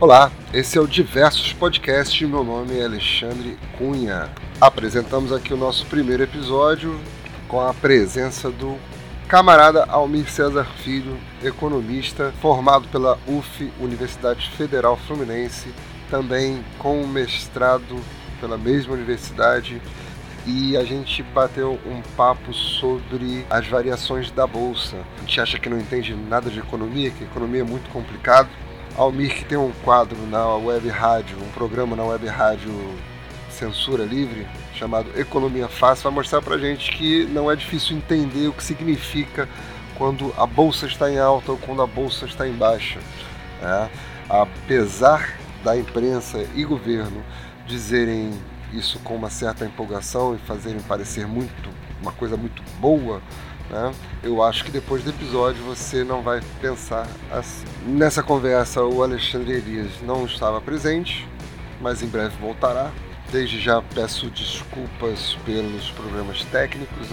Olá, esse é o Diversos Podcast. Meu nome é Alexandre Cunha. Apresentamos aqui o nosso primeiro episódio com a presença do camarada Almir César Filho, economista, formado pela UF, Universidade Federal Fluminense, também com mestrado pela mesma universidade. E a gente bateu um papo sobre as variações da bolsa. A gente acha que não entende nada de economia, que economia é muito complicado Almir que tem um quadro na web rádio, um programa na web rádio Censura Livre, chamado Economia Fácil, vai mostrar pra gente que não é difícil entender o que significa quando a bolsa está em alta ou quando a bolsa está em baixa. É, apesar da imprensa e governo dizerem isso com uma certa empolgação e fazerem parecer muito uma coisa muito boa, né? Eu acho que depois do episódio você não vai pensar assim. Nessa conversa, o Alexandre Elias não estava presente, mas em breve voltará. Desde já peço desculpas pelos problemas técnicos,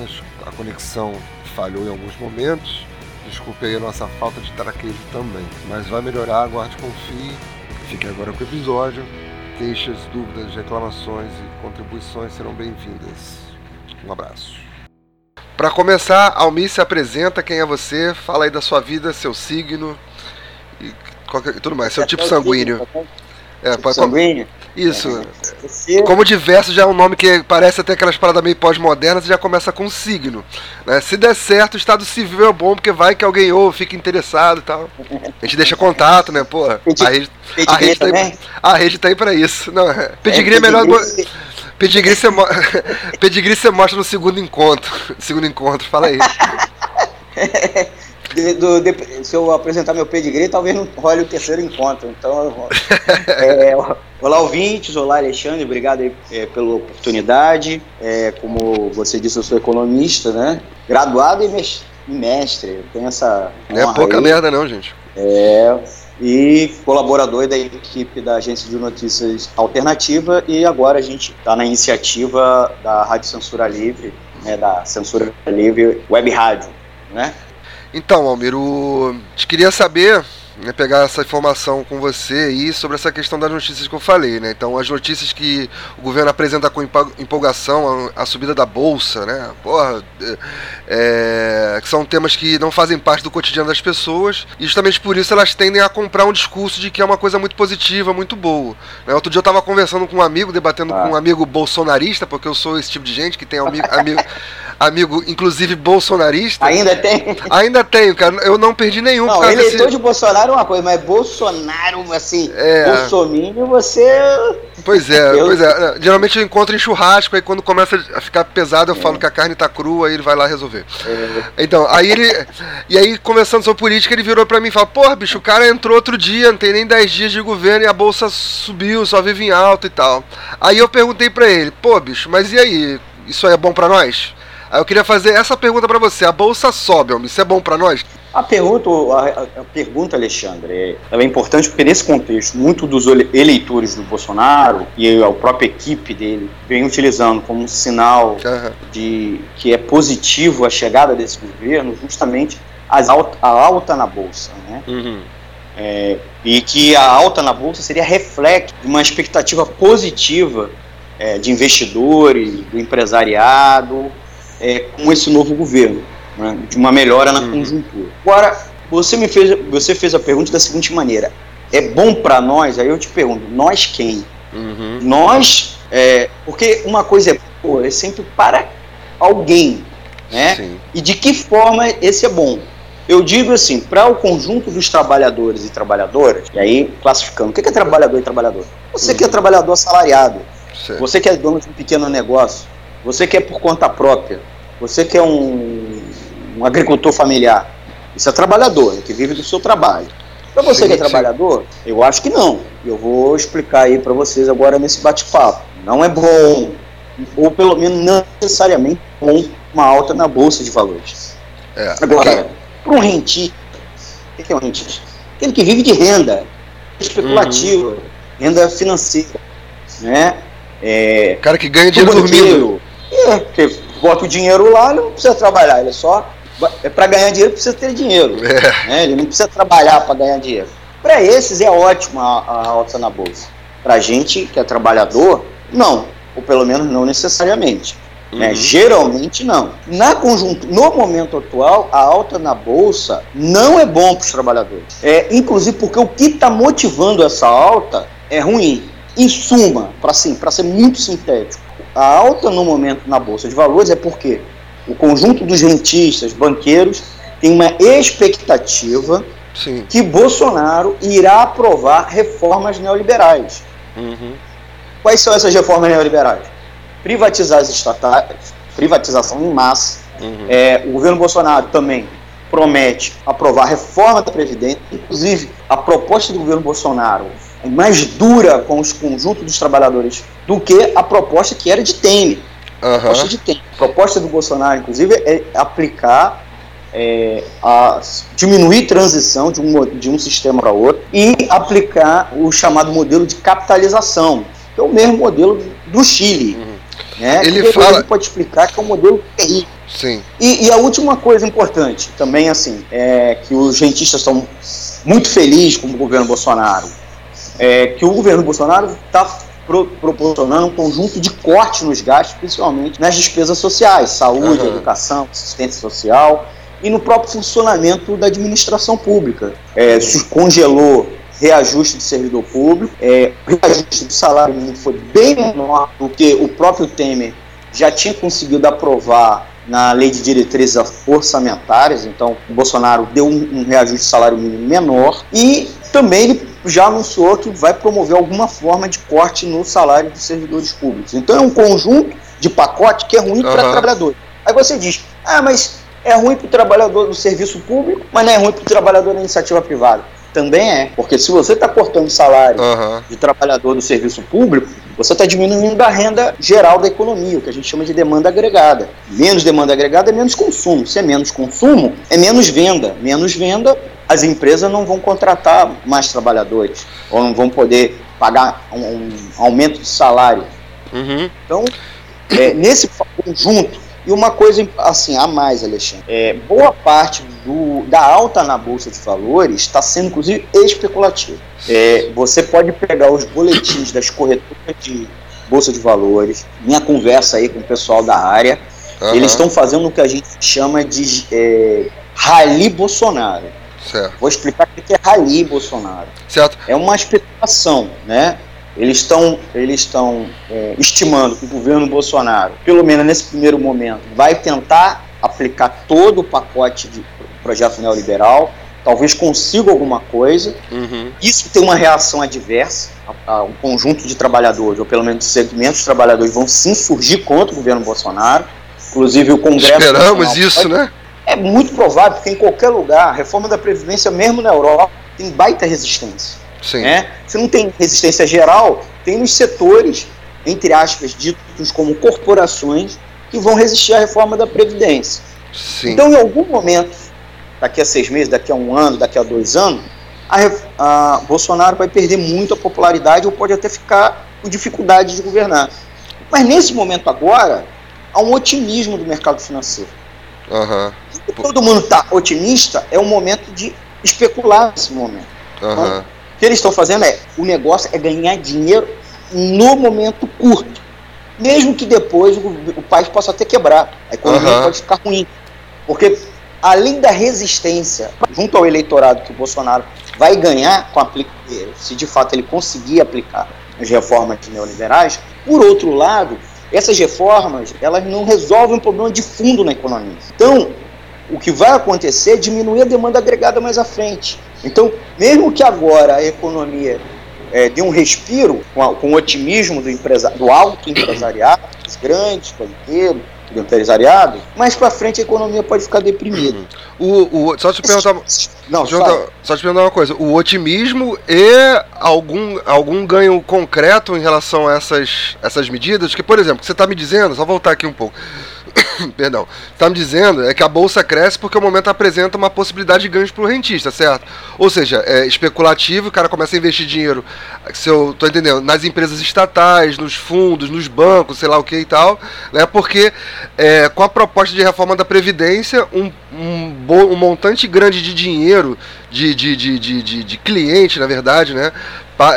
a conexão falhou em alguns momentos. Desculpe a nossa falta de traquejo também. Mas vai melhorar, aguarde, confie. Fique agora com o episódio. Queixas, dúvidas, reclamações e contribuições serão bem-vindas. Um abraço. Para começar, Almir se apresenta, quem é você, fala aí da sua vida, seu signo e qualquer, tudo mais, seu é tipo sanguíneo. É, tipo sanguíneo? Isso. É. Como diverso já é um nome que parece até aquelas paradas meio pós-modernas e já começa com signo. Né? Se der certo, o estado civil é bom, porque vai que alguém ouve, fica interessado e tal. A gente deixa contato, né, porra? A rede, a rede, tá aí, a rede tá aí pra isso. Não, é, pedigree é melhor. Pedigree você, mo... Pedigree você mostra no segundo encontro. Segundo encontro, fala aí. De, do, de, se eu apresentar meu pedigree, talvez não role o terceiro encontro. Então, é, olá ouvintes, olá Alexandre, obrigado aí, é, pela oportunidade. É, como você disse, eu sou economista, né? Graduado e mestre. Eu tenho essa. Não é pouca aí. merda, não, gente. É, e colaborador da equipe da agência de notícias alternativa e agora a gente está na iniciativa da Rádio Censura Livre, né, da Censura Livre Web Rádio, né? Então, Almiro, te queria saber né, pegar essa informação com você aí sobre essa questão das notícias que eu falei, né? Então, as notícias que o governo apresenta com empolgação, a, a subida da bolsa, né? Porra, é, que são temas que não fazem parte do cotidiano das pessoas e justamente por isso elas tendem a comprar um discurso de que é uma coisa muito positiva, muito boa. Né? Outro dia eu estava conversando com um amigo, debatendo ah. com um amigo bolsonarista, porque eu sou esse tipo de gente que tem amigo, amigo, amigo inclusive bolsonarista. Ainda tem? Ainda tenho, cara. Eu não perdi nenhum. Não, eleitor desse... de Bolsonaro é uma coisa, mas Bolsonaro, assim, é. Bolsonaro, você. Pois é, eu... pois é. Geralmente eu encontro em churrasco, aí quando começa a ficar pesado, eu é. falo que a carne tá crua, aí ele vai lá resolver. É. Então, aí ele. E aí, conversando sobre política, ele virou pra mim e falou: Porra, bicho, o cara entrou outro dia, não tem nem 10 dias de governo e a bolsa subiu, só vive em alta e tal. Aí eu perguntei pra ele: Pô, bicho, mas e aí? Isso aí é bom pra nós? Aí eu queria fazer essa pergunta para você: a bolsa sobe, homem, isso é bom para nós? A pergunta, a, a pergunta, Alexandre, é, é importante porque nesse contexto, muito dos eleitores do Bolsonaro e a própria equipe dele vem utilizando como um sinal uhum. de que é positivo a chegada desse governo, justamente as alta, a alta na bolsa, né? Uhum. É, e que a alta na bolsa seria reflexo de uma expectativa positiva é, de investidores, do empresariado, é, com esse novo governo, né, de uma melhora na uhum. conjuntura. Agora, você me fez, você fez a pergunta da seguinte maneira: é bom para nós? Aí eu te pergunto, nós quem? Uhum. Nós, é, porque uma coisa é boa, é sempre para alguém, né? Sim. E de que forma esse é bom? Eu digo assim, para o conjunto dos trabalhadores e trabalhadoras, e aí classificando, o que é trabalhador e trabalhador? Você uhum. que é trabalhador assalariado, Sim. você que é dono de um pequeno negócio, você que é por conta própria, você que é um, um agricultor familiar, isso é trabalhador, é que vive do seu trabalho. Para você sim, que é sim. trabalhador, eu acho que não. Eu vou explicar aí para vocês agora nesse bate-papo. Não é bom, ou pelo menos não necessariamente bom, uma alta na bolsa de valores. É, agora, para um rentista, o que é um rentista? Aquele que vive de renda especulativa, uhum. renda financeira, né? É, o cara que ganha dinheiro dormindo. É, porque bota o dinheiro lá, ele não precisa trabalhar, ele é só. É para ganhar dinheiro precisa ter dinheiro. É. Né? Ele não precisa trabalhar para ganhar dinheiro. Para esses é ótima a, alta na bolsa. Para a gente que é trabalhador, não, ou pelo menos não necessariamente. Né? Uhum. Né? Geralmente não. Na conjunto, no momento atual, a alta na bolsa não é bom para os trabalhadores. É, inclusive porque o que está motivando essa alta é ruim. Em suma, para assim, ser muito sintético, a alta no momento na bolsa de valores é porque o conjunto dos rentistas, banqueiros, tem uma expectativa Sim. que Bolsonaro irá aprovar reformas neoliberais. Uhum. Quais são essas reformas neoliberais? Privatizar as estatais, privatização em massa. Uhum. É, o governo Bolsonaro também promete aprovar a reforma da Previdência, inclusive a proposta do governo Bolsonaro mais dura com os conjuntos dos trabalhadores do que a proposta que era de Temer. Uhum. A proposta de Temer. A proposta do Bolsonaro, inclusive, é aplicar é, a diminuir transição de um, de um sistema para outro e aplicar o chamado modelo de capitalização, que é o mesmo modelo do Chile. Uhum. Né? Ele que fala... pode explicar que é um modelo terrível. Sim. E, e, a última coisa importante também assim é que os rentistas estão muito felizes com o governo Bolsonaro, é que o governo Bolsonaro está pro, proporcionando um conjunto de cortes nos gastos, principalmente nas despesas sociais, saúde, uhum. educação, assistência social e no próprio funcionamento da administração pública. É, congelou reajuste de servidor público, é, o reajuste do salário mínimo foi bem menor do que o próprio Temer já tinha conseguido aprovar na lei de diretrizes orçamentárias, então o Bolsonaro deu um, um reajuste de salário mínimo menor e também ele já anunciou que vai promover alguma forma de corte no salário dos servidores públicos. Então é um conjunto de pacote que é ruim uhum. para trabalhadores. Aí você diz, ah, mas é ruim para o trabalhador do serviço público, mas não é ruim para o trabalhador da iniciativa privada. Também é, porque se você está cortando o salário uhum. de trabalhador do serviço público, você está diminuindo a renda geral da economia, o que a gente chama de demanda agregada. Menos demanda agregada é menos consumo. Se é menos consumo, é menos venda. Menos venda, as empresas não vão contratar mais trabalhadores, ou não vão poder pagar um, um aumento de salário. Uhum. Então, é, nesse conjunto, e uma coisa assim a mais, Alexandre, é, boa parte do, da alta na bolsa de valores está sendo inclusive especulativa. É, você pode pegar os boletins das corretoras de bolsa de valores, minha conversa aí com o pessoal da área, uhum. eles estão fazendo o que a gente chama de é, rally Bolsonaro. Certo. Vou explicar o que é rally Bolsonaro. Certo. É uma especulação, né? Eles estão eles estão é, estimando que o governo Bolsonaro, pelo menos nesse primeiro momento, vai tentar aplicar todo o pacote de projeto neoliberal, talvez consiga alguma coisa. Uhum. Isso tem uma reação adversa. Um conjunto de trabalhadores, ou pelo menos segmentos de trabalhadores, vão sim surgir contra o governo Bolsonaro. Inclusive o Congresso. Esperamos isso, pode... né? É muito provável, porque em qualquer lugar, a reforma da Previdência, mesmo na Europa, tem baita resistência. Sim. Né? Se não tem resistência geral, tem nos setores, entre aspas, ditos como corporações, que vão resistir à reforma da Previdência. Sim. Então, em algum momento, daqui a seis meses, daqui a um ano, daqui a dois anos, a, a Bolsonaro vai perder muito a popularidade ou pode até ficar com dificuldade de governar. Mas nesse momento agora, há um otimismo do mercado financeiro. Uhum. todo mundo está otimista, é o momento de especular nesse momento. Uhum. Então, o que eles estão fazendo é, o negócio é ganhar dinheiro no momento curto. Mesmo que depois o, o país possa até quebrar. A economia uhum. pode ficar ruim. Porque, além da resistência junto ao eleitorado que o Bolsonaro vai ganhar com se de fato ele conseguir aplicar as reformas neoliberais, por outro lado, essas reformas elas não resolvem um problema de fundo na economia. Então, o que vai acontecer é diminuir a demanda agregada mais à frente. Então, mesmo que agora a economia é, dê um respiro com, a, com o otimismo do, empresa, do alto empresariado, dos grandes banqueiros, do empresariado, mais para frente a economia pode ficar deprimida. O, o, só te perguntar, não, te só te perguntar uma coisa: o otimismo e algum, algum ganho concreto em relação a essas, essas medidas? Que, por exemplo, você está me dizendo, só voltar aqui um pouco. perdão, está me dizendo é que a bolsa cresce porque o momento apresenta uma possibilidade de ganhos para o rentista, certo? Ou seja, é especulativo, o cara começa a investir dinheiro, se eu tô entendendo, nas empresas estatais, nos fundos, nos bancos, sei lá o que e tal, né? Porque é, com a proposta de reforma da Previdência, um, um, um montante grande de dinheiro de, de, de, de, de, de cliente, na verdade, né?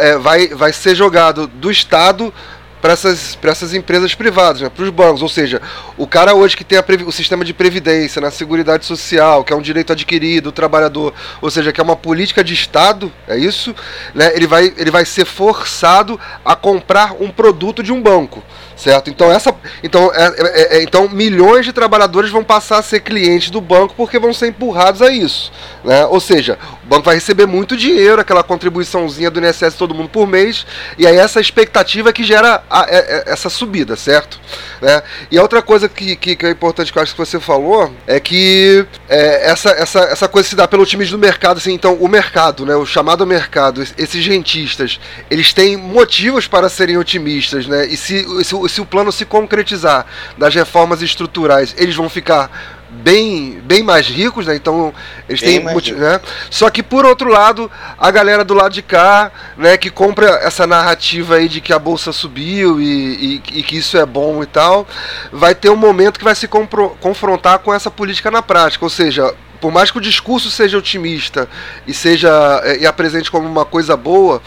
É, vai, vai ser jogado do Estado para essas, essas empresas privadas, né, para os bancos. Ou seja, o cara hoje que tem a, o sistema de previdência na Seguridade Social, que é um direito adquirido do trabalhador, ou seja, que é uma política de Estado, é isso, né, ele, vai, ele vai ser forçado a comprar um produto de um banco certo? Então essa, então, é, é, é, então milhões de trabalhadores vão passar a ser clientes do banco porque vão ser empurrados a isso, né? Ou seja, o banco vai receber muito dinheiro, aquela contribuiçãozinha do INSS todo mundo por mês, e aí essa expectativa que gera a, a, é, é, essa subida, certo? Né? E a outra coisa que, que, que, é importante que eu acho que você falou é que é, essa, essa, essa coisa se dá pelo otimismo do mercado, assim, então o mercado, né, o chamado mercado, esses rentistas, eles têm motivos para serem otimistas, né? E se, se se o plano se concretizar das reformas estruturais, eles vão ficar bem, bem mais ricos, né? Então eles bem têm, né? Só que por outro lado, a galera do lado de cá, né, que compra essa narrativa aí de que a bolsa subiu e, e, e que isso é bom e tal, vai ter um momento que vai se confrontar com essa política na prática, ou seja, por mais que o discurso seja otimista e seja eh, e apresente como uma coisa boa,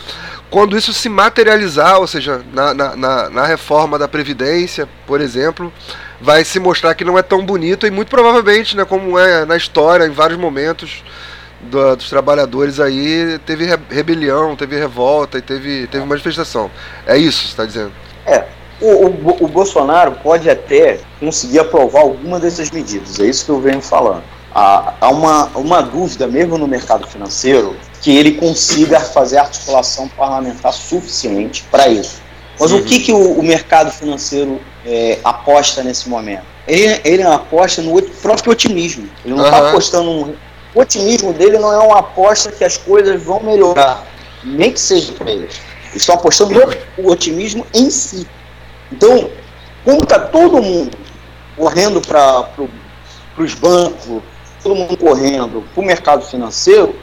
quando isso se materializar, ou seja, na, na, na, na, reforma da Previdência, por exemplo, vai se mostrar que não é tão bonito e muito provavelmente, né, como é na história, em vários momentos do, dos trabalhadores aí, teve rebelião, teve revolta e teve, teve manifestação. É isso que você está dizendo? É. O, o, o Bolsonaro pode até conseguir aprovar alguma dessas medidas, é isso que eu venho falando. Há, há uma, uma dúvida, mesmo no mercado financeiro, que ele consiga fazer articulação parlamentar suficiente para isso. Mas uhum. o que, que o, o mercado financeiro é, aposta nesse momento? Ele, ele aposta no próprio otimismo. Ele não está uhum. apostando no. O otimismo dele não é uma aposta que as coisas vão melhorar, nem que seja para eles. Eles estão apostando no otimismo em si. Então, como está todo mundo correndo para pro, os bancos, todo mundo correndo para o mercado financeiro,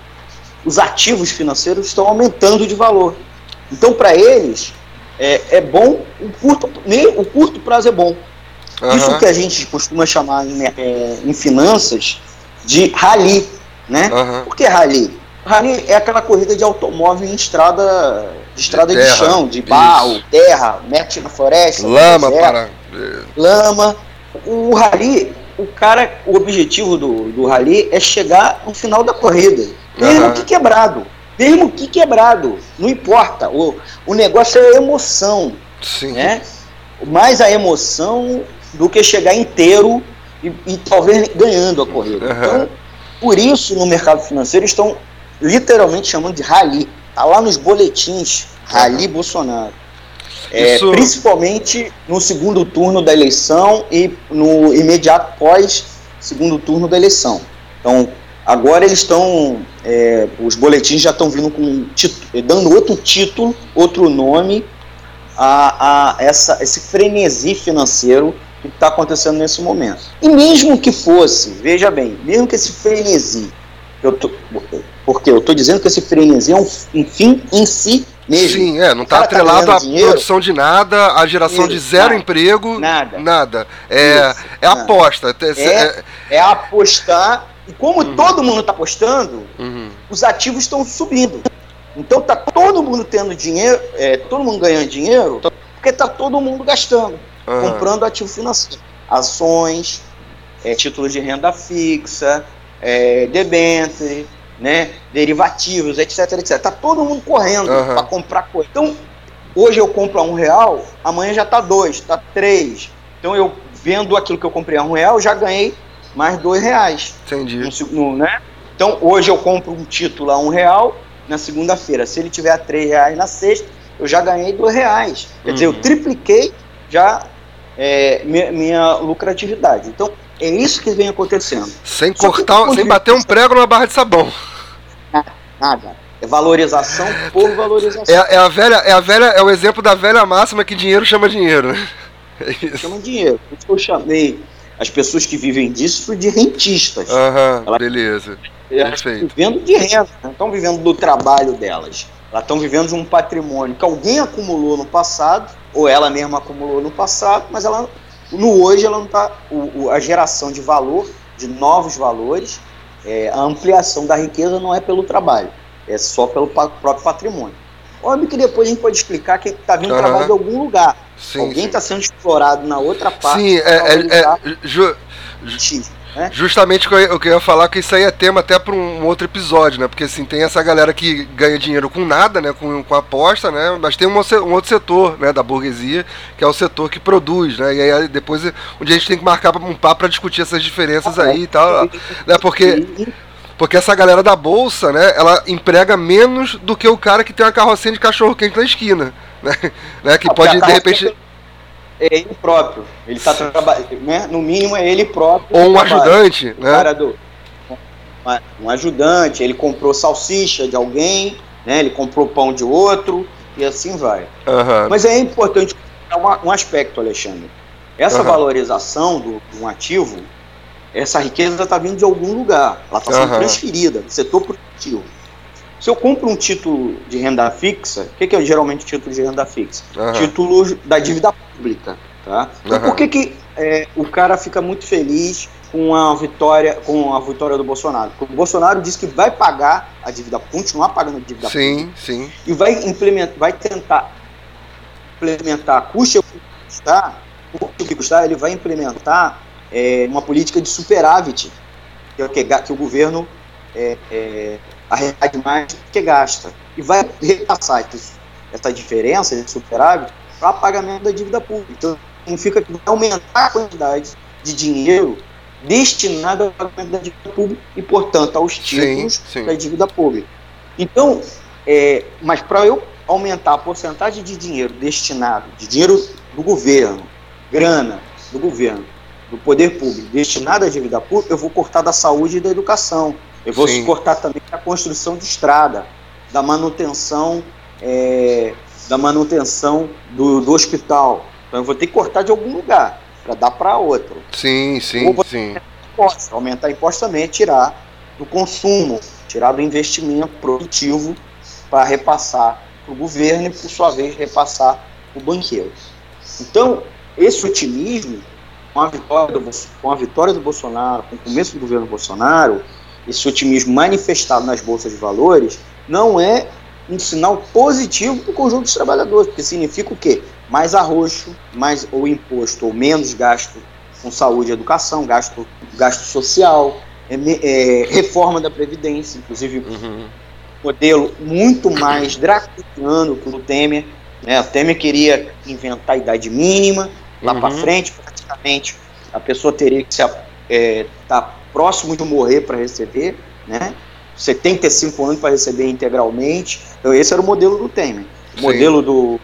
os ativos financeiros estão aumentando de valor. Então, para eles, é, é, bom, o curto, o curto prazo é bom. Uhum. Isso que a gente costuma chamar em, é, em finanças de rally. Né? Uhum. Por que rally? Rally é aquela corrida de automóvel em estrada de estrada de, de chão, de barro, Isso. terra, mete na floresta, lama, para... lama. O rally, o cara, o objetivo do, do rally é chegar no final da corrida. Mesmo uhum. que quebrado. Mesmo que quebrado. Não importa. O, o negócio é emoção. Sim. Né? Mais a emoção do que chegar inteiro e, e talvez ganhando a corrida. Uhum. Então, por isso, no mercado financeiro, estão literalmente chamando de rally. Está lá nos boletins. Rally uhum. Bolsonaro. É, isso... Principalmente no segundo turno da eleição e no imediato pós segundo turno da eleição. Então, Agora eles estão, é, os boletins já estão vindo com dando outro título, outro nome a, a essa, esse frenesi financeiro que está acontecendo nesse momento. E mesmo que fosse, veja bem, mesmo que esse frenesi, eu tô, porque eu estou dizendo que esse frenesi é um, um fim em si mesmo. Sim, é, não está tá atrelado tá à produção de nada, à geração Isso, de zero nada, emprego, nada. nada. É, Isso, é nada. aposta. É, é, é apostar e como uhum. todo mundo está apostando, uhum. os ativos estão subindo. Então tá todo mundo tendo dinheiro, é, todo mundo ganhando dinheiro, porque tá todo mundo gastando, uhum. comprando ativo financeiro, ações, é, títulos de renda fixa, é, debênture, né, derivativos, etc, etc. Tá todo mundo correndo uhum. para comprar coisa. Então hoje eu compro a um real, amanhã já tá dois, tá três. Então eu vendo aquilo que eu comprei a um real, já ganhei mais dois reais. Entendi. No, né? Então hoje eu compro um título a um real na segunda-feira. Se ele tiver a três reais na sexta, eu já ganhei dois reais. Quer uhum. dizer, eu uhum. tripliquei já é, minha, minha, lucratividade. Então é isso que vem acontecendo. Sem cortar, sem bater um prego numa barra de sabão. Nada. É valorização por valorização. É, é, a velha, é a velha, é o exemplo da velha máxima que dinheiro chama dinheiro. É isso. Chama dinheiro. Por isso que eu chamei as pessoas que vivem disso de rentistas. Aham, uhum, beleza. Elas estão vivendo de renda, não estão vivendo do trabalho delas. Elas estão vivendo de um patrimônio que alguém acumulou no passado, ou ela mesma acumulou no passado, mas ela no hoje ela não está. A geração de valor, de novos valores, é, a ampliação da riqueza não é pelo trabalho, é só pelo próprio patrimônio. Óbvio que depois a gente pode explicar que está vindo uhum. trabalho de algum lugar. Sim, Alguém está sendo explorado na outra parte. Sim, é, é, é ju, né? Justamente o que eu ia falar que isso aí é tema até para um outro episódio, né? Porque assim, tem essa galera que ganha dinheiro com nada, né? Com, com aposta, né? Mas tem um, um outro setor, né? Da burguesia, que é o setor que produz, né? E aí depois um dia a gente tem que marcar um papo para discutir essas diferenças aí e tal, né? Porque porque essa galera da bolsa, né, ela emprega menos do que o cara que tem uma carrocinha de cachorro quente na esquina, né? né que pode de repente é ele próprio. Ele está trabalhando, né? No mínimo é ele próprio. Ou um ajudante, né? Cara do, um ajudante, ele comprou salsicha de alguém, né? Ele comprou pão de outro e assim vai. Uhum. Mas é importante um aspecto, Alexandre. Essa uhum. valorização do, um ativo, essa riqueza está vindo de algum lugar. Ela está sendo uhum. transferida do setor produtivo. Se eu compro um título de renda fixa, o que, que é geralmente título de renda fixa? Uhum. Título da dívida pública. Tá? Então, uhum. por que, que é, o cara fica muito feliz com a vitória com a vitória do Bolsonaro? Porque o Bolsonaro diz que vai pagar a dívida, continuar pagando a dívida sim, pública. Sim, E vai implementar, vai tentar implementar, custe o que custar, custe o que custar, ele vai implementar é, uma política de superávit, que é o que, que o governo é, é, arrecade mais do que gasta. E vai repassar essa diferença, esse superávit, para pagamento da dívida pública. Então, significa que vai aumentar a quantidade de dinheiro destinado ao pagamento da dívida pública e, portanto, aos títulos sim, sim. da dívida pública. Então, é, mas para eu aumentar a porcentagem de dinheiro destinado, de dinheiro do governo, grana do governo, do poder público, destinado à dívida pública, eu vou cortar da saúde e da educação. Eu vou Sim. cortar também da construção de estrada, da manutenção, é, da manutenção do, do, hospital. Então eu vou ter que cortar de algum lugar para dar para outro. Sim, sim, sim. Impostos. Aumentar imposto também é tirar do consumo, tirar do investimento produtivo para repassar para o governo e, por sua vez, repassar para o banqueiro. Então, esse otimismo, com a, vitória do, com a vitória do Bolsonaro, com o começo do governo Bolsonaro, esse otimismo manifestado nas bolsas de valores, não é um sinal positivo para o conjunto dos trabalhadores, porque significa o quê? Mais arroxo, mais ou imposto, ou menos gasto com saúde e educação, gasto, gasto social, é, é, reforma da Previdência, inclusive uhum. modelo muito mais draconiano que o Temer. Né? O Temer queria inventar a idade mínima, lá uhum. para frente, praticamente, a pessoa teria que estar é, tá próximo de morrer para receber, né? 75 anos para receber integralmente. Então esse era o modelo do Temer. O modelo do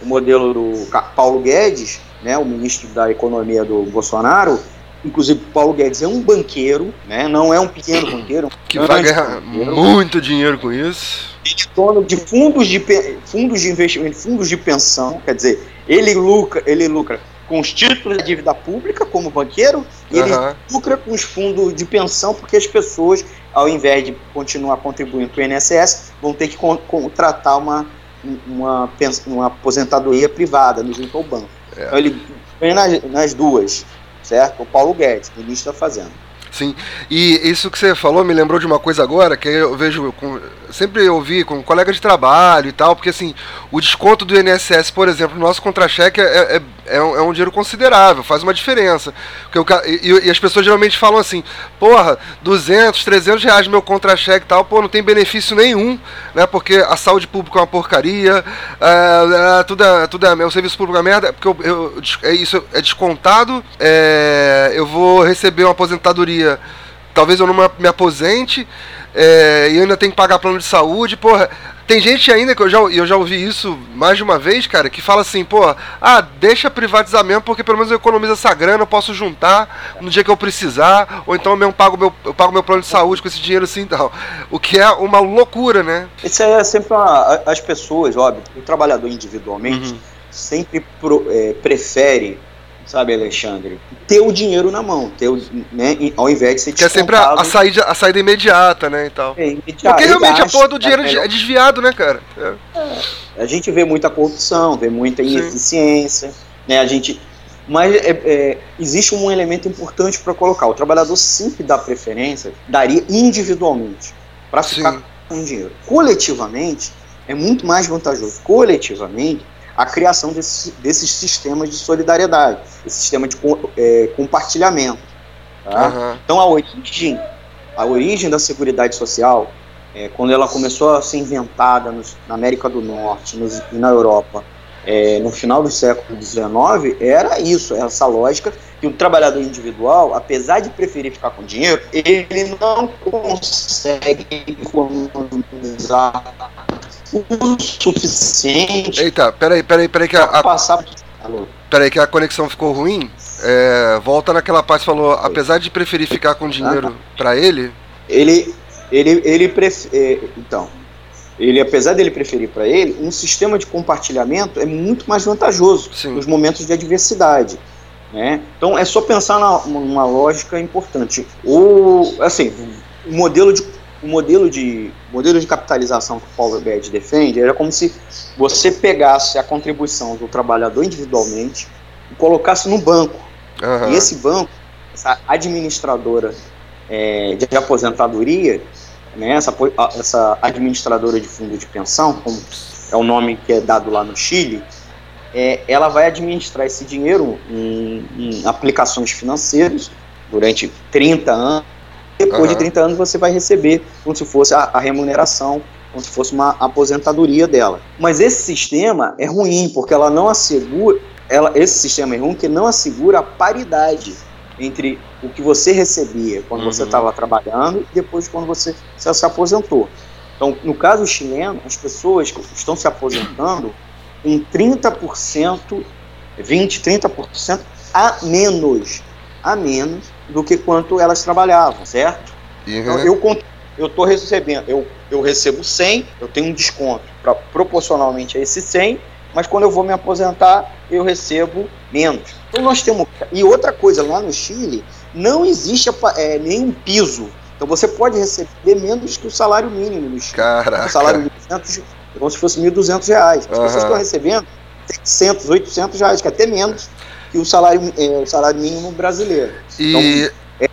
o modelo do Paulo Guedes, né, o ministro da Economia do Bolsonaro, inclusive Paulo Guedes é um banqueiro, né, não é um pequeno banqueiro, é que vai ganhar banqueiro. muito dinheiro com isso. Ele é dono de fundos de fundos de investimento, fundos de pensão, quer dizer, ele lucra, ele lucra com os títulos da dívida pública como banqueiro e uhum. ele lucra com os fundos de pensão porque as pessoas, ao invés de continuar contribuindo para o INSS, vão ter que contratar uma, uma, uma aposentadoria privada no junto ao banco. É. Então ele vem nas, nas duas, certo? O Paulo Guedes, o ministro da Fazenda. Sim, e isso que você falou me lembrou de uma coisa agora que eu vejo, com, sempre ouvi com colegas de trabalho e tal, porque assim, o desconto do INSS, por exemplo, no nosso contra-cheque é, é, é, um, é, um, dinheiro considerável, faz uma diferença. Porque eu, e, e, as pessoas geralmente falam assim, porra, 200, 300 reais meu contra-cheque e tal, pô, não tem benefício nenhum, né, porque a saúde pública é uma porcaria, é, é, tudo, é, tudo é, o serviço público é merda, porque eu, eu, é isso é descontado, eu vou receber uma aposentadoria, talvez eu não me aposente, é, e ainda tem que pagar plano de saúde, porra. Tem gente ainda que eu já, eu já ouvi isso mais de uma vez, cara, que fala assim, pô, ah, deixa privatizar mesmo, porque pelo menos eu economizo essa grana, eu posso juntar no dia que eu precisar, ou então eu mesmo pago meu, eu pago meu plano de saúde com esse dinheiro assim e tal. O que é uma loucura, né? Isso é sempre uma, as pessoas, óbvio, o trabalhador individualmente uhum. sempre pro, é, prefere sabe, Alexandre? Ter o dinheiro na mão, ter o, né, ao invés de ser Que é sempre a, a, saída, a saída imediata, né, e tal. É, imediata, Porque realmente a porra do dinheiro é, é desviado, né, cara? É. A gente vê muita corrupção, vê muita ineficiência, Sim. né, a gente... Mas é, é, existe um elemento importante para colocar. O trabalhador sempre dá preferência, daria individualmente, para ficar com dinheiro. Coletivamente, é muito mais vantajoso. Coletivamente, a criação desse, desses sistemas de solidariedade, esse sistema de é, compartilhamento. Tá? Uhum. Então a origem, a origem da Seguridade Social, é, quando ela começou a ser inventada nos, na América do Norte nos, e na Europa, é, no final do século XIX, era isso, essa lógica que o trabalhador individual, apesar de preferir ficar com dinheiro, ele não consegue economizar o suficiente. Eita, peraí, peraí, peraí que a. a... Passar... Peraí que a conexão ficou ruim. É, volta naquela parte falou, apesar de preferir ficar com dinheiro ah, para ele. Ele, ele, ele prefere. É, então, ele, apesar dele preferir para ele, um sistema de compartilhamento é muito mais vantajoso Sim. nos momentos de adversidade. Né? Então é só pensar na, numa lógica importante. O, assim, o modelo de o modelo de, modelo de capitalização que o Paulo Guedes defende era como se você pegasse a contribuição do trabalhador individualmente e colocasse no banco. Uhum. E esse banco, essa administradora é, de aposentadoria, né, essa, essa administradora de fundo de pensão, como é o nome que é dado lá no Chile, é, ela vai administrar esse dinheiro em, em aplicações financeiras durante 30 anos depois uhum. de 30 anos você vai receber como se fosse a, a, remuneração, como se fosse uma aposentadoria dela. Mas esse sistema é ruim, porque ela não assegura, ela, esse sistema é ruim porque não assegura a paridade entre o que você recebia quando uhum. você estava trabalhando e depois quando você se aposentou. Então, no caso chileno, as pessoas estão se aposentando em 30%, 20, 30% a menos, a menos do que quanto elas trabalhavam, certo? Uhum. Então, eu eu estou recebendo, eu, eu recebo 100, eu tenho um desconto pra, proporcionalmente a esse 100, mas quando eu vou me aposentar, eu recebo menos. Então nós temos. E outra coisa, lá no Chile, não existe é, nenhum piso. Então você pode receber menos que o salário mínimo no Chile. Caraca. O salário mínimo é como se fosse 1.200 reais. As uhum. pessoas estão recebendo 700, 800 reais, que é até menos que o salário, é, o salário mínimo brasileiro. E... Então, é,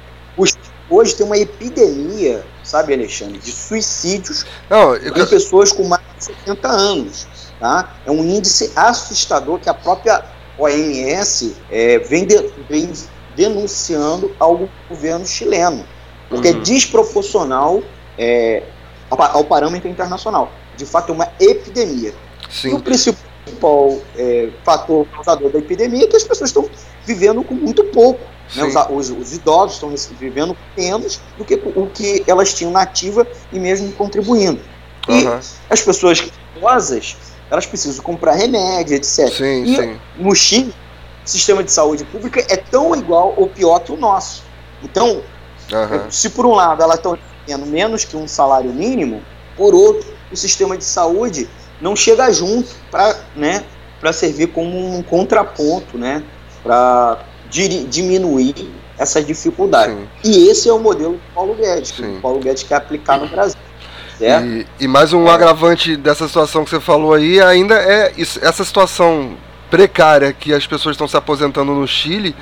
hoje tem uma epidemia, sabe, Alexandre, de suicídios Não, eu... em pessoas com mais de 70 anos. Tá? É um índice assustador que a própria OMS é, vem, de, vem denunciando ao governo chileno, porque é uhum. é desproporcional é, ao, ao, parâmetro internacional. De fato, é uma epidemia. Sim. E o principal principal é, fator causador da epidemia é que as pessoas estão vivendo com muito pouco. Né? Os, os, os, idosos estão vivendo menos do que o que elas tinham na ativa e mesmo contribuindo. E uhum. as pessoas idosas, elas precisam comprar remédio, etc. Sim, e sim. no Chile, o sistema de saúde pública é tão igual ou pior que o nosso. Então, uhum. se por um lado elas estão recebendo menos que um salário mínimo, por outro, o sistema de saúde não chega junto para né, servir como um contraponto né, para diminuir essa dificuldade. Sim. E esse é o modelo do Paulo Guedes, que o Paulo Guedes quer aplicar no Brasil. E, e, mais um é. agravante dessa situação que você falou aí ainda é isso, essa situação precária que as pessoas estão se aposentando no Chile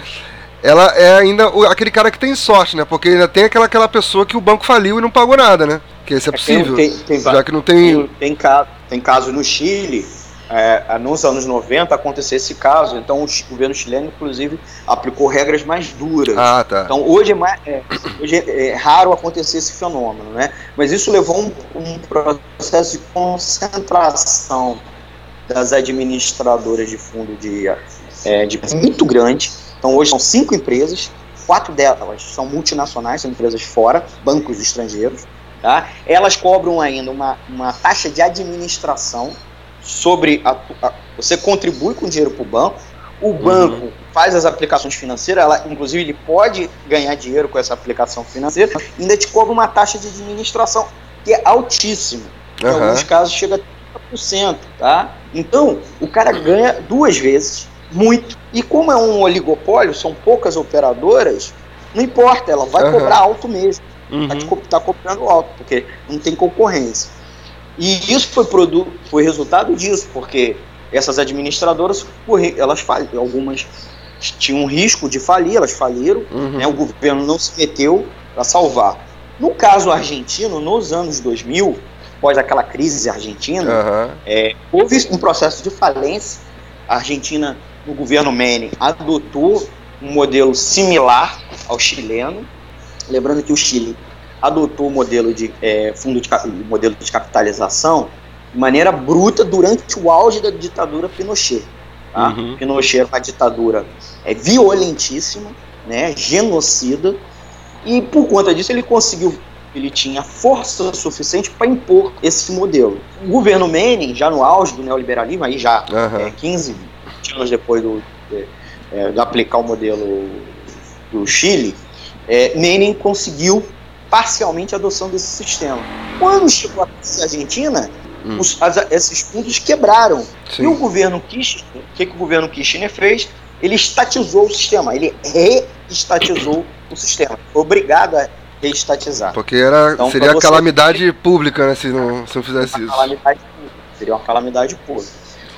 ela é ainda aquele cara que tem sorte, né? Porque ainda tem aquela, aquela pessoa que o banco faliu e não pagou nada, né? Que isso é possível. Tem, tem, tem, já que não tem. Tem, tem, caso, no Chile, é, nos anos 90 aconteceu esse caso, então o governo chileno, inclusive, aplicou regras mais duras. Ah, tá. Então hoje é, mais, é, hoje é, é raro acontecer esse fenômeno, né? Mas isso levou um, um processo de concentração das administradoras de fundo de, é, de muito grande então hoje são cinco empresas, quatro delas são multinacionais, são empresas fora, bancos estrangeiros. Tá? Elas cobram ainda uma, uma taxa de administração sobre a, a você contribui com dinheiro para o banco, o uhum. banco uhum. faz as aplicações financeiras, ela, inclusive ele pode ganhar dinheiro com essa aplicação financeira, ainda te cobra uma taxa de administração que é altíssima. Em uhum. alguns casos chega a 30%, tá? Então, o cara ganha duas vezes muito. E como é um oligopólio, são poucas operadoras, não importa, ela vai uhum. cobrar alto mesmo. Uhum. Tá, tá cobrando alto, porque não tem concorrência. E isso foi produto, foi resultado disso, porque essas administradoras, elas faliram, algumas tinham risco de falir, elas faliram, uhum. né, o governo não se meteu para salvar. No caso argentino, nos anos 2000, após aquela crise argentina, uhum. é, houve um processo de falência. A Argentina, no governo Menem, adotou um modelo similar ao chileno. Lembrando que o Chile adotou o modelo de é, fundo de modelo de capitalização de maneira bruta durante o auge da ditadura Pinochet. Tá? Uhum. Pinochet era uma ditadura é, violentíssima, né, genocida, e por conta disso ele conseguiu, ele tinha força suficiente para impor esse modelo. O governo Menem, já no auge do neoliberalismo, aí já uhum. é, 15 anos depois do, de, é, de aplicar o modelo do Chile, é, Menem conseguiu parcialmente a adoção desse sistema. Quando chegou a Argentina, hum. os, as, esses pontos quebraram. Sim. E o governo Kirchner, o que, que o governo Kirchner fez? Ele estatizou o sistema, ele reestatizou o sistema. Obrigado a reestatizar. Porque era, então, seria calamidade pública, né, se não, se não fizesse isso. Calamidade seria uma calamidade pública.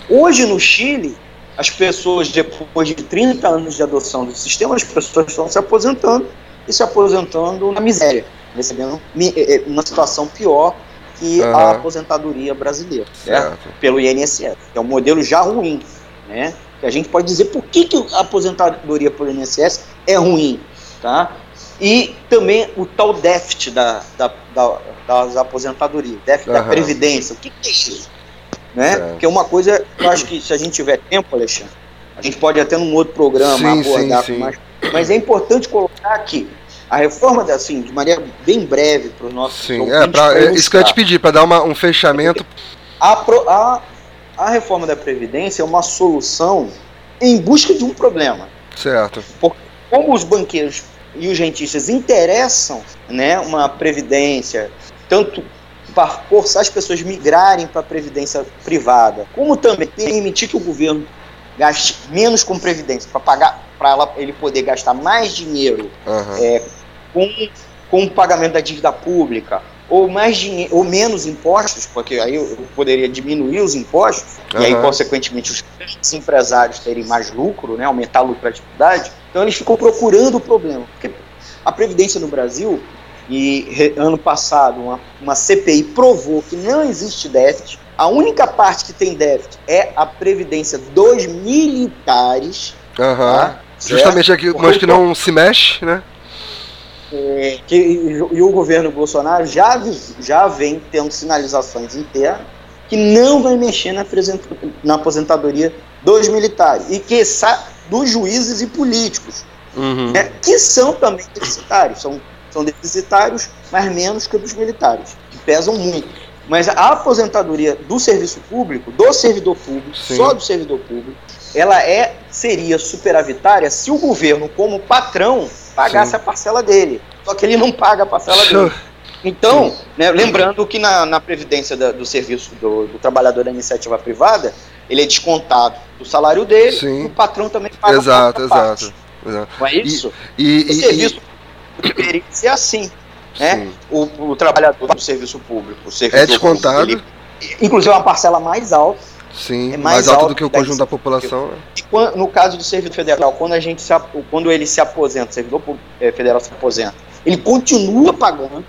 Hoje no Chile, as pessoas, depois de 30 anos de adoção do sistema, as pessoas estão se aposentando e se aposentando na miséria recebendo eh, eh, uma situação pior que uhum. a aposentadoria brasileira, certo? pelo INSS. É um modelo já ruim, né? Que a gente pode dizer por que, que a aposentadoria pelo INSS é ruim, tá? E também o tal déficit da, da, da das aposentadorias, déficit uhum. da previdência. O que, que é isso? Né? Porque uma coisa, eu acho que se a gente tiver tempo, Alexandre, a gente pode até num outro programa sim, abordar sim, sim. mais. Mas é importante colocar que a reforma, assim, de maneira bem breve para os nossos Sim, é, pra, é isso que eu ia te pedir, para dar uma, um fechamento. A, a, a reforma da Previdência é uma solução em busca de um problema. Certo. Porque como os banqueiros e os rentistas interessam né, uma previdência, tanto para forçar as pessoas migrarem para a previdência privada, como também permitir que o governo gaste menos com previdência para pagar para ele poder gastar mais dinheiro uhum. é, com, com o pagamento da dívida pública ou mais dinheiro ou menos impostos, porque aí eu poderia diminuir os impostos uhum. e aí consequentemente os empresários terem mais lucro, né, aumentar a lucratividade. Então eles ficam procurando o problema, porque a previdência no Brasil e ano passado uma, uma CPI provou que não existe déficit. A única parte que tem déficit é a previdência dos militares. Uhum. Tá? Justamente aqui, mas que não se mexe, né? É, que, e o governo Bolsonaro já, já vem tendo sinalizações internas que não vai mexer na, na aposentadoria dos militares e que dos juízes e políticos, uhum. né, que são também deficitários, são, são deficitários, mas menos que dos militares, que pesam muito. Mas a aposentadoria do serviço público, do servidor público, Sim. só do servidor público, ela é seria superavitária se o governo, como patrão, pagasse Sim. a parcela dele. Só que ele não paga a parcela dele. Então, né, lembrando que na, na previdência da, do serviço do, do, trabalhador da iniciativa privada, ele é descontado do salário dele Sim. e o patrão também paga exato, a exato, exato. Não é isso? E, e, o serviço e, deveria ser assim. Né? O, o, trabalhador do serviço público, o é descontado. Público, ele, inclusive é uma parcela mais alta Sim, é mais, mais alto, do que o conjunto da população. Né? E quando, no caso do servidor federal, quando a gente se, quando ele se aposenta, o servidor é, federal se aposenta, ele continua pagando.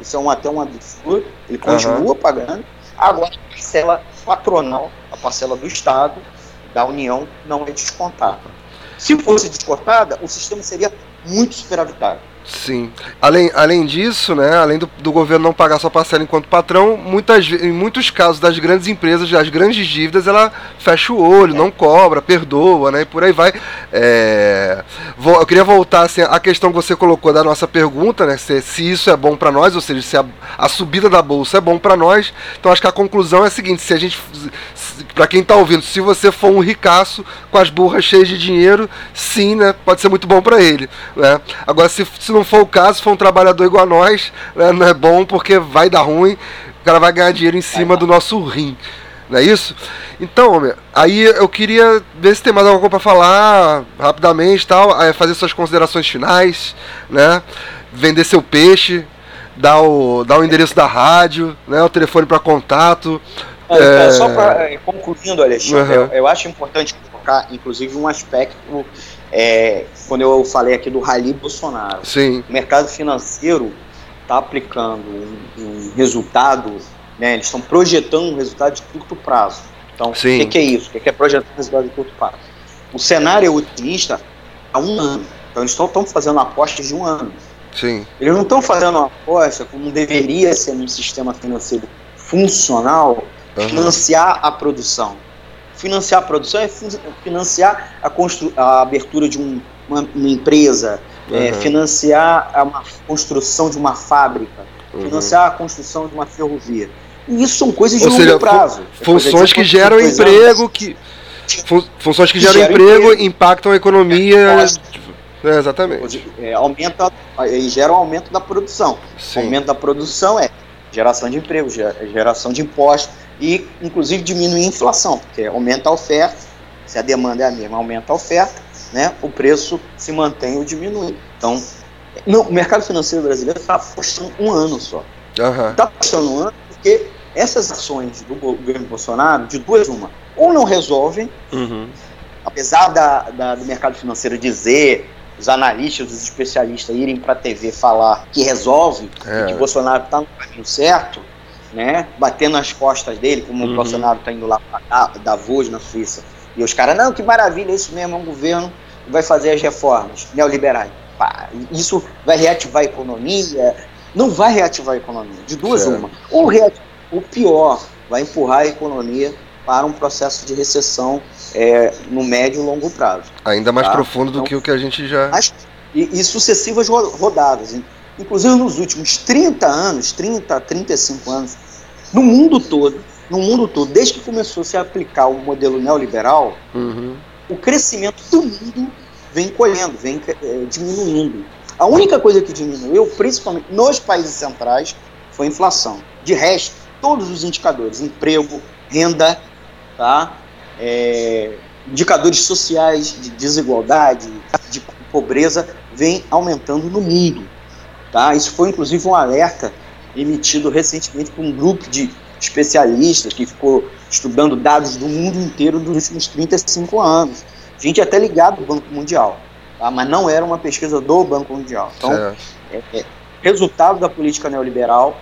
Isso é um, até um absurdo. Ele continua uhum. pagando. Agora a parcela patronal, a parcela do Estado, da União, não é descontada. Se fosse descontada, o sistema seria muito superavitário. Sim. Além, além disso, né, além do, do governo não pagar sua parcela enquanto patrão, muitas, em muitos casos das grandes empresas, das grandes dívidas, ela fecha o olho, não cobra, perdoa, né, e por aí vai. É, vou, eu queria voltar assim, à questão que você colocou da nossa pergunta, né, se, se isso é bom para nós, ou seja, se a, a subida da bolsa é bom para nós. Então acho que a conclusão é a seguinte: se a gente, para quem está ouvindo, se você for um ricaço com as burras cheias de dinheiro, sim, né, pode ser muito bom para ele. Né? Agora, se, se não for o caso, for um trabalhador igual a nós, né, não é bom porque vai dar ruim, o cara vai ganhar dinheiro em cima do nosso rim. Não é isso? Então, aí eu queria ver se tem mais alguma coisa para falar rapidamente tal, fazer suas considerações finais, né? Vender seu peixe, dar o, dar o endereço da rádio, né? O telefone para contato. É, é... Só para é, concluindo, Alexandre, uhum. eu, eu, acho importante colocar, inclusive, um aspecto é, quando eu falei aqui do Rally Bolsonaro. Sim. O mercado financeiro está aplicando um, um resultado né? Eles estão projetando um resultado de curto prazo. Então, o que, que, é isso? O que, que é projetar um resultado de curto prazo? O cenário é otimista há um ano. Então, eles estão fazendo apostas de um ano. Sim. Eles não estão fazendo uma aposta como deveria ser num sistema financeiro funcional, uhum. financiar a produção. Financiar a produção é financiar a, constru a abertura de um, uma, uma, empresa, uhum. é, financiar a construção de uma fábrica, uhum. financiar a construção de uma ferrovia. E isso são coisas de Ou longo seja, prazo. Funções que geram emprego, que. Funções que, que geram emprego, emprego, impactam a economia. É, exatamente. É, aumenta, e gera um aumento da produção. Sim. O aumento da produção é geração de emprego, geração de impostos e, inclusive, diminuir a inflação, porque aumenta a oferta, se a demanda é a mesma, aumenta a oferta, né, o preço se mantém ou diminui. Então, no, o mercado financeiro brasileiro está apostando um ano só. Está uhum. apostando um ano porque essas ações do governo Bolsonaro, de duas uma, ou não resolvem, uhum. apesar da, da, do mercado financeiro dizer, os analistas, os especialistas irem para a TV falar que resolve, é. que Bolsonaro está no caminho certo, né, batendo nas costas dele, como uhum. o Bolsonaro está indo lá para Davos, na Suíça, e os caras, não, que maravilha, isso mesmo, é um governo que vai fazer as reformas neoliberais. Pá, isso vai reativar a economia, não vai reativar a economia, de duas certo. uma. Ou reativar o pior, vai empurrar a economia para um processo de recessão é, no médio e longo prazo. Ainda mais tá? profundo do então, que o que a gente já. Mas, e, e, sucessivas rodadas. Inclusive nos últimos 30 anos, 30, 35 anos, no mundo todo, no mundo todo, desde que começou a se aplicar o modelo neoliberal, uhum. o crescimento do mundo vem colhendo, vem é, diminuindo. A única coisa que diminuiu, principalmente nos países centrais, foi a inflação. De resto, todos os indicadores, emprego, renda, tá? É, indicadores sociais de desigualdade, de pobreza, vem aumentando no mundo. Tá? Isso foi inclusive um alerta emitido recentemente por um grupo de especialistas que ficou estudando dados do mundo inteiro dos últimos 35 anos. Gente até ligado ao Banco Mundial, tá? mas não era uma pesquisa do Banco Mundial. Então, é, é, resultado da política neoliberal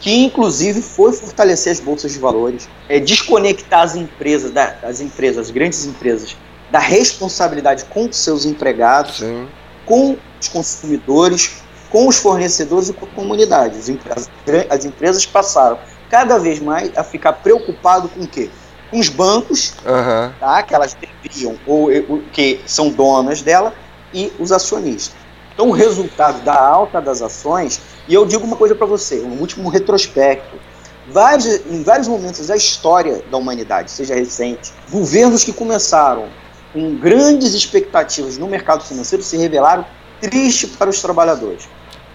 que inclusive foi fortalecer as bolsas de valores, é, desconectar as empresas, da, as empresas, as grandes empresas, da responsabilidade com os seus empregados, Sim. com os consumidores, com os fornecedores e com a comunidade. As, as empresas passaram cada vez mais a ficar preocupado com o quê? Com os bancos, uhum. tá, que elas deviam, ou, ou que são donas dela, e os acionistas. Então, o resultado da alta das ações, e eu digo uma coisa para você, um último retrospecto. Vários, em vários momentos da história da humanidade, seja recente, governos que começaram com grandes expectativas no mercado financeiro se revelaram tristes para os trabalhadores.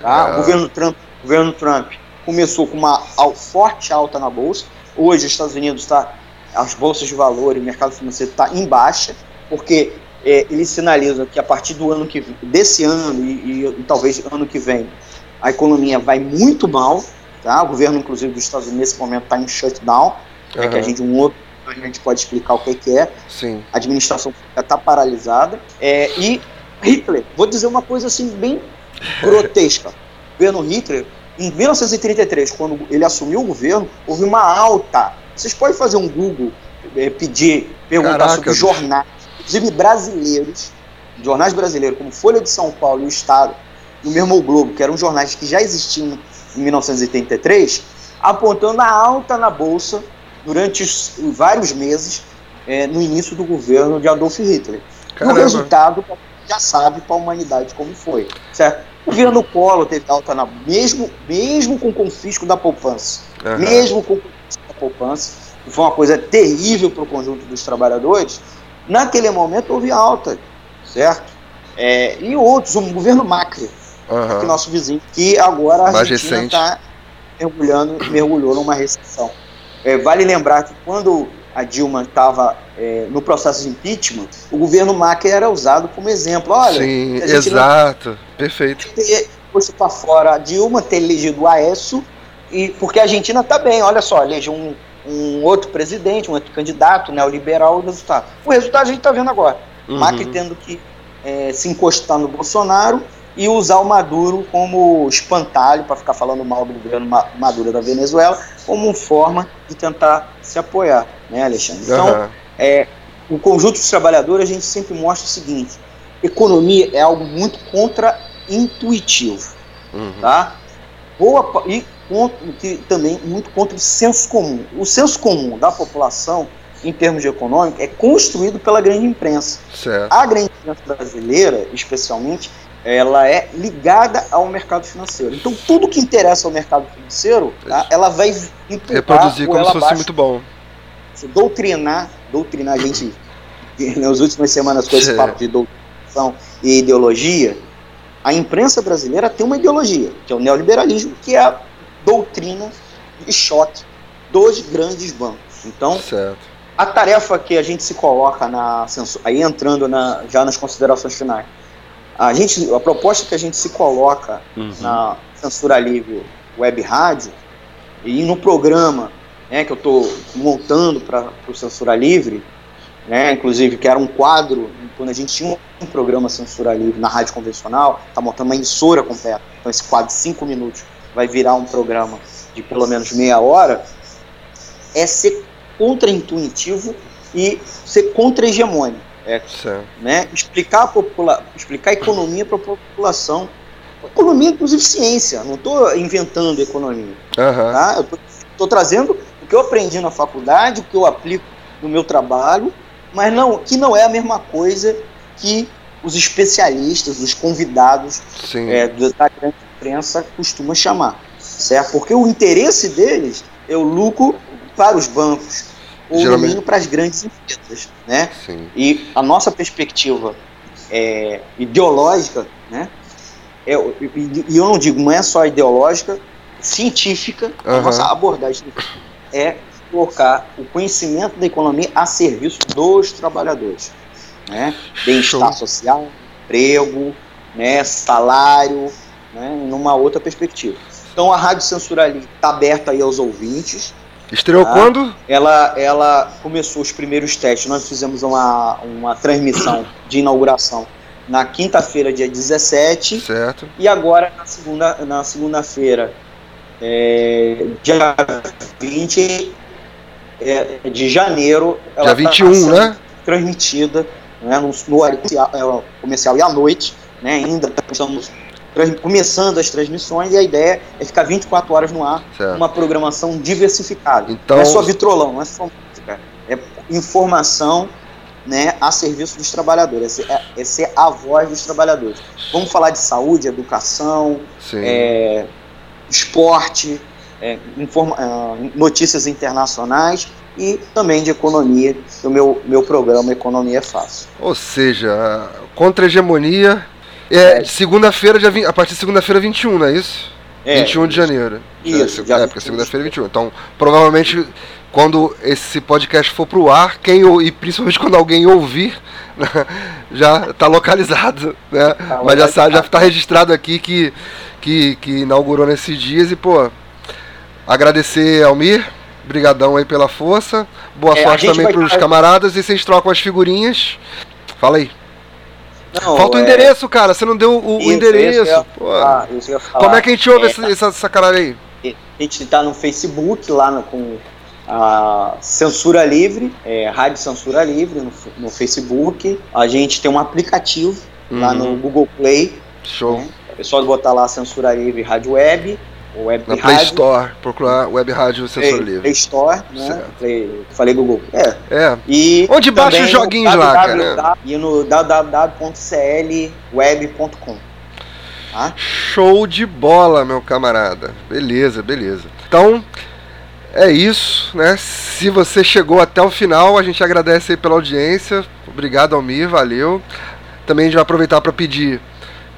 Tá? É. O governo Trump, o governo Trump começou com uma forte alta na bolsa. Hoje, os Estados Unidos está as bolsas de valor e o mercado financeiro está em baixa, porque é, ele sinaliza que a partir do ano que desse ano e, e, e, talvez ano que vem a economia vai muito mal, tá? O governo inclusive dos Estados Unidos nesse momento está em shutdown, uhum. é que a gente um outro a gente pode explicar o que, que é. Sim. A administração está paralisada é, e Hitler, vou dizer uma coisa assim bem grotesca. O governo Hitler em 1933, quando ele assumiu o governo, houve uma alta. Vocês podem fazer um Google, é, pedir, perguntar Caraca, sobre jornais inclusive brasileiros, jornais brasileiros como Folha de São Paulo e o Estado, e o mesmo o Globo, que eram jornais que já existiam em 1983, apontando a alta na Bolsa durante os, vários meses é, no início do governo de Adolf Hitler. Caramba. o resultado já sabe para a humanidade como foi. Certo? O governo Collor teve alta na mesmo, mesmo com o confisco da poupança. Uhum. Mesmo com o confisco da poupança, que foi uma coisa terrível para o conjunto dos trabalhadores, Naquele momento houve alta, certo? É, e outros, o governo Macri, uhum. que nosso vizinho, que agora a Argentina está mergulhando, mergulhou numa recessão. É, vale lembrar que quando a Dilma estava é, no processo de impeachment, o governo Macri era usado como exemplo. Olha, Sim, exato, não... perfeito. Ter posto para fora a Dilma, ter elegido o Aécio, e, porque a Argentina está bem, olha só, elegeu um, um outro presidente, um outro candidato neoliberal, o resultado. O resultado a gente está vendo agora. Uhum. Macri tendo que é, se encostar no Bolsonaro e usar o Maduro como espantalho para ficar falando mal do governo Maduro da Venezuela, como forma de tentar se apoiar, né, Alexandre? Então, uhum. é, o conjunto dos trabalhadores a gente sempre mostra o seguinte: economia é algo muito contra-intuitivo, uhum. tá? Boa e que também muito contra o senso comum. O senso comum da população em termos de econômico, é construído pela grande imprensa. Certo. A grande imprensa brasileira, especialmente, ela é ligada ao mercado financeiro. Então, tudo que interessa ao mercado financeiro, tá, ela vai empurrar reproduzir como se fosse abaixo, muito bom. Doutrinar, doutrinar a gente nas últimas semanas com esse papo de doutrinação e ideologia. A imprensa brasileira tem uma ideologia, que é o neoliberalismo, que é a doutrina de choque dos grandes bancos. Então, certo. a tarefa que a gente se coloca na aí entrando na, já nas considerações finais, a, gente, a proposta que a gente se coloca uhum. na censura livre web rádio e no programa né, que eu estou montando para o Censura Livre, né, inclusive que era um quadro, quando a gente tinha um programa Censura Livre na rádio convencional, está montando uma emissora completa, então esse quadro de cinco minutos vai virar um programa de pelo menos meia hora, é ser contra-intuitivo e ser contra-hegemônico. É, né, explicar, a popula explicar a economia para a população. Economia, inclusive ciência, não estou inventando economia. Uhum. Tá? Eu estou trazendo o que eu aprendi na faculdade, o que eu aplico no meu trabalho, mas não, que não é a mesma coisa que os especialistas, os convidados é, da grande imprensa costumam chamar, certo? Porque o interesse deles é o lucro para os bancos, ou Geralmente... para as grandes empresas, né? Sim. E a nossa perspectiva é, ideológica, né? É, e, eu não digo, não é só ideológica, científica, uhum. a nossa abordagem é colocar o conhecimento da economia a serviço dos trabalhadores, né? Bem-estar social, emprego, né? Salário, né? Numa outra perspectiva. Então a Rádio Censura está aberta aí aos ouvintes, Estreou tá? quando? Ela, ela começou os primeiros testes. Nós fizemos uma, uma transmissão de inauguração na quinta-feira, dia 17. Certo. E agora, na segunda-feira, na segunda é, dia 20 é, de janeiro. Dia 21, tá né? Transmitida né, no, no é, comercial e à noite. Né, ainda estamos começando as transmissões e a ideia é ficar 24 horas no ar, certo. uma programação diversificada. Então... Não é só vitrolão, não é só música, é informação né, a serviço dos trabalhadores, é, é ser a voz dos trabalhadores. Vamos falar de saúde, educação, é, esporte, é, informa, é, notícias internacionais e também de economia, o meu, meu programa Economia é Fácil. Ou seja, contra-hegemonia é, é. segunda-feira, a partir de segunda-feira 21, não é isso? É, 21 de janeiro. Isso, é, é porque segunda-feira 21. Então, provavelmente, quando esse podcast for pro ar, quem e principalmente quando alguém ouvir, né, já está localizado, né? Tá Mas já está já tá registrado aqui que, que, que inaugurou nesses dias e, pô, agradecer Almir, brigadão aí pela força, boa é, sorte também para os camaradas e vocês trocam as figurinhas. Fala aí. Não, Falta o é... endereço, cara. Você não deu o, isso, o endereço. Ia... Ah, Como é que a gente ouve é, essa, essa, essa caralho aí? A gente tá no Facebook, lá no, com a Censura Livre, é, Rádio Censura Livre no, no, Facebook. A gente tem um aplicativo uhum. lá no Google Play. Show. Né? É só botar lá Censura Livre Rádio Web. Web Na Play Store, procurar Web Rádio Censura Play, Livre. Play Store, né? Play, falei Google. É. é. E Onde baixa os joguinhos lá, cara? E no www.clweb.com. Tá? Show de bola, meu camarada. Beleza, beleza. Então, é isso, né? Se você chegou até o final, a gente agradece aí pela audiência. Obrigado, Almir, valeu. Também a gente vai aproveitar para pedir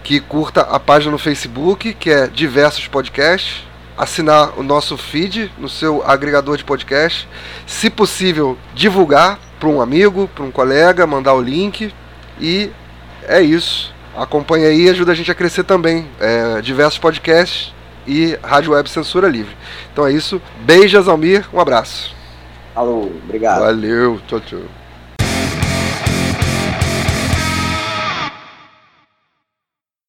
que curta a página no Facebook, que é Diversos Podcasts, assinar o nosso feed no seu agregador de podcast. Se possível, divulgar para um amigo, para um colega, mandar o link. E é isso. Acompanha aí, ajuda a gente a crescer também. É, diversos podcasts e Rádio Web Censura Livre. Então é isso. Beijos, Almir. Um abraço. Alô, obrigado. Valeu. Tchau, tchau.